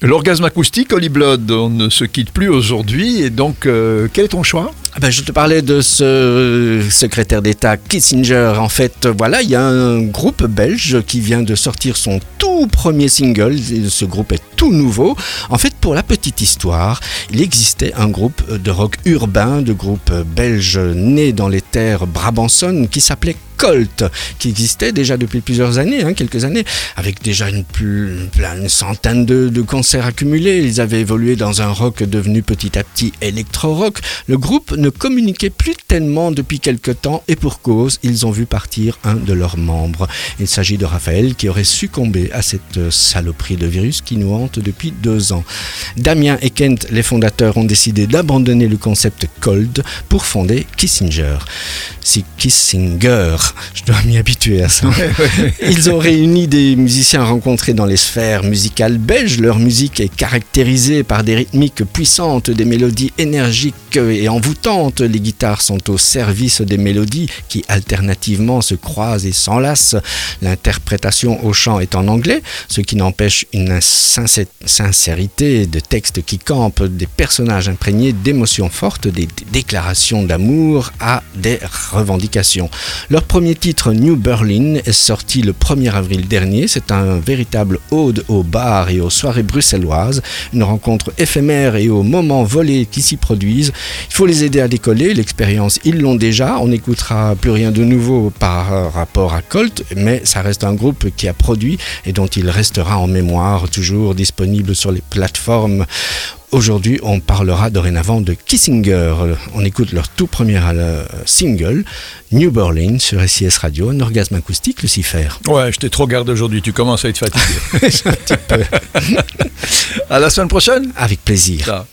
L'orgasme acoustique, Holly Blood, on ne se quitte plus aujourd'hui. Et donc, euh, quel est ton choix? Ben, Je te parlais de ce secrétaire d'État Kissinger. En fait, voilà, il y a un groupe belge qui vient de sortir son tout premier single. Ce groupe est tout nouveau. En fait, pour la petite histoire, il existait un groupe de rock urbain, de groupe belge né dans les terres brabançonnes qui s'appelait Colt, qui existait déjà depuis plusieurs années, hein, quelques années, avec déjà une, plus, une centaine de, de, concerts accumulés. Ils avaient évolué dans un rock devenu petit à petit électro-rock. Le groupe ne communiquait plus tellement depuis quelque temps et pour cause, ils ont vu partir un de leurs membres. Il s'agit de Raphaël qui aurait succombé à cette saloperie de virus qui nous hante depuis deux ans. Damien et Kent, les fondateurs, ont décidé d'abandonner le concept Cold pour fonder Kissinger. Si Kissinger je dois m'y habituer à ça. Ils ont réuni des musiciens rencontrés dans les sphères musicales belges. Leur musique est caractérisée par des rythmiques puissantes, des mélodies énergiques et envoûtantes. Les guitares sont au service des mélodies qui alternativement se croisent et s'enlacent. L'interprétation au chant est en anglais, ce qui n'empêche une sincérité de textes qui campent, des personnages imprégnés d'émotions fortes, des déclarations d'amour à des revendications. Leur premier titre, New Berlin, est sorti le 1er avril dernier. C'est un véritable ode aux bars et aux soirées bruxelloises, une rencontre éphémère et aux moments volés qui s'y produisent. Il faut les aider à décoller. L'expérience, ils l'ont déjà. On n'écoutera plus rien de nouveau par rapport à Colt, mais ça reste un groupe qui a produit et dont il restera en mémoire, toujours disponible sur les plateformes Aujourd'hui, on parlera dorénavant de Kissinger. On écoute leur tout premier euh, single, New Berlin, sur SIS Radio, un orgasme acoustique, Lucifer. Ouais, je t'ai trop gardé aujourd'hui, tu commences à être fatigué. un petit peu. à la semaine prochaine Avec plaisir.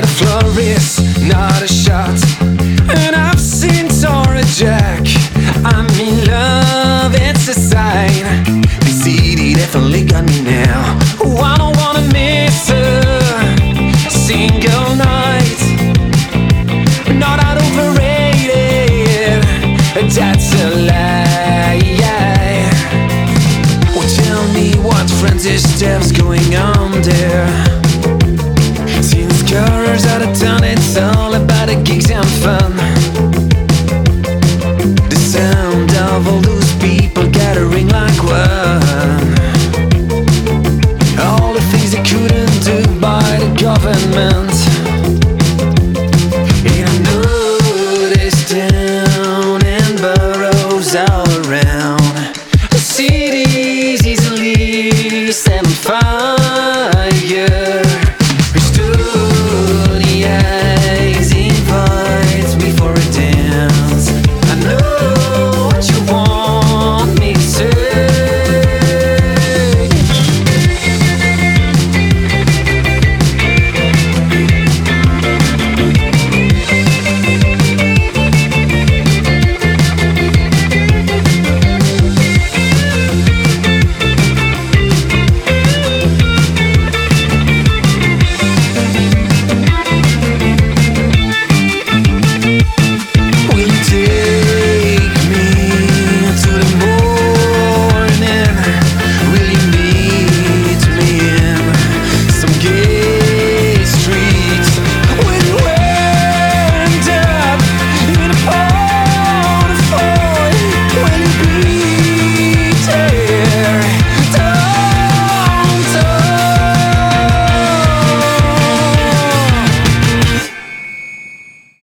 The floor is not a shot. And I've seen Tora Jack. I'm in love, it's a sign. The city definitely got me now. Oh, I don't wanna miss a single night. Not that overrated, that's a lie. government in a notice town and burrows all around.